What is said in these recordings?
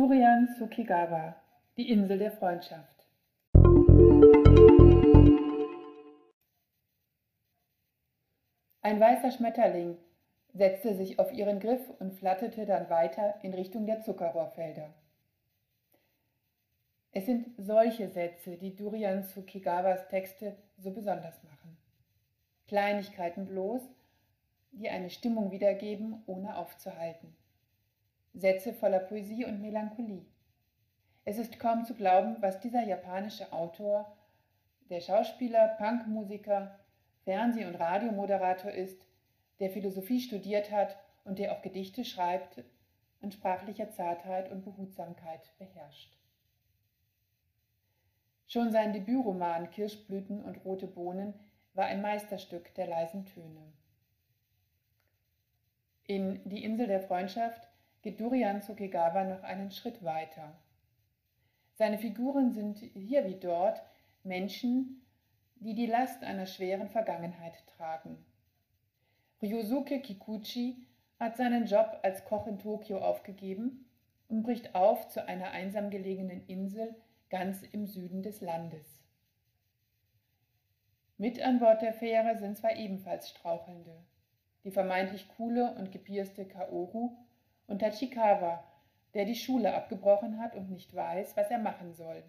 Durian Tsukigawa, die Insel der Freundschaft. Ein weißer Schmetterling setzte sich auf ihren Griff und flatterte dann weiter in Richtung der Zuckerrohrfelder. Es sind solche Sätze, die Durian Tsukigawas Texte so besonders machen. Kleinigkeiten bloß, die eine Stimmung wiedergeben, ohne aufzuhalten. Sätze voller Poesie und Melancholie. Es ist kaum zu glauben, was dieser japanische Autor, der Schauspieler, Punkmusiker, Fernseh- und Radiomoderator ist, der Philosophie studiert hat und der auch Gedichte schreibt, an sprachlicher Zartheit und Behutsamkeit beherrscht. Schon sein Debütroman Kirschblüten und rote Bohnen war ein Meisterstück der leisen Töne. In Die Insel der Freundschaft geht Durian Tsukegawa noch einen Schritt weiter. Seine Figuren sind hier wie dort Menschen, die die Last einer schweren Vergangenheit tragen. Ryosuke Kikuchi hat seinen Job als Koch in Tokio aufgegeben und bricht auf zu einer einsam gelegenen Insel ganz im Süden des Landes. Mit an Bord der Fähre sind zwei ebenfalls Strauchelnde, die vermeintlich coole und gepierste Kaoru und Tachikawa, der die Schule abgebrochen hat und nicht weiß, was er machen soll.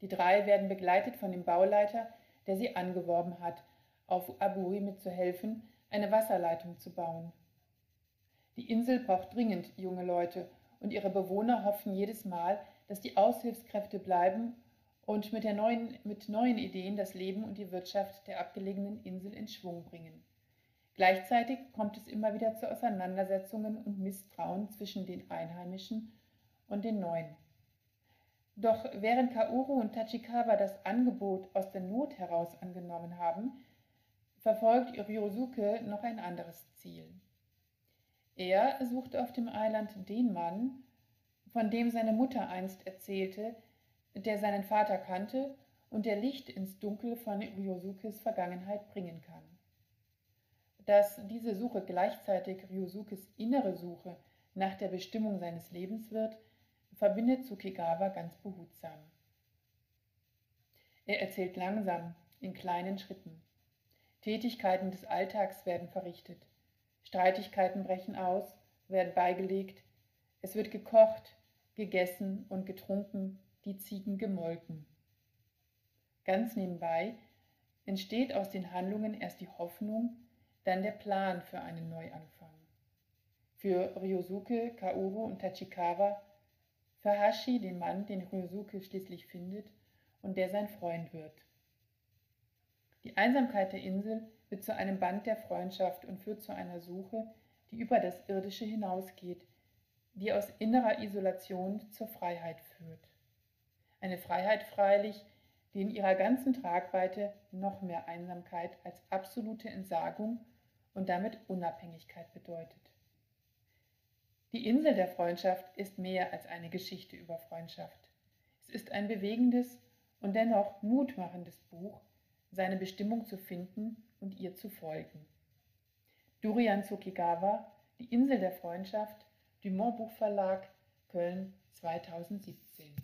Die drei werden begleitet von dem Bauleiter, der sie angeworben hat, auf Aburi mitzuhelfen, eine Wasserleitung zu bauen. Die Insel braucht dringend junge Leute und ihre Bewohner hoffen jedes Mal, dass die Aushilfskräfte bleiben und mit, neuen, mit neuen Ideen das Leben und die Wirtschaft der abgelegenen Insel in Schwung bringen. Gleichzeitig kommt es immer wieder zu Auseinandersetzungen und Misstrauen zwischen den Einheimischen und den Neuen. Doch während Kaoru und Tachikawa das Angebot aus der Not heraus angenommen haben, verfolgt Ryosuke noch ein anderes Ziel. Er sucht auf dem Eiland den Mann, von dem seine Mutter einst erzählte, der seinen Vater kannte und der Licht ins Dunkel von Ryosukes Vergangenheit bringen kann. Dass diese Suche gleichzeitig Ryosukes innere Suche nach der Bestimmung seines Lebens wird, verbindet Tsukigawa ganz behutsam. Er erzählt langsam, in kleinen Schritten. Tätigkeiten des Alltags werden verrichtet. Streitigkeiten brechen aus, werden beigelegt. Es wird gekocht, gegessen und getrunken, die Ziegen gemolken. Ganz nebenbei entsteht aus den Handlungen erst die Hoffnung, dann der Plan für einen Neuanfang. Für Ryosuke, Kaoru und Tachikawa, für Hashi, den Mann, den Ryosuke schließlich findet und der sein Freund wird. Die Einsamkeit der Insel wird zu einem Band der Freundschaft und führt zu einer Suche, die über das Irdische hinausgeht, die aus innerer Isolation zur Freiheit führt. Eine Freiheit freilich, die in ihrer ganzen Tragweite noch mehr Einsamkeit als absolute Entsagung und damit Unabhängigkeit bedeutet. Die Insel der Freundschaft ist mehr als eine Geschichte über Freundschaft. Es ist ein bewegendes und dennoch mutmachendes Buch, seine Bestimmung zu finden und ihr zu folgen. Durian Tsukigawa, Die Insel der Freundschaft, Dumont Buchverlag, Köln 2017.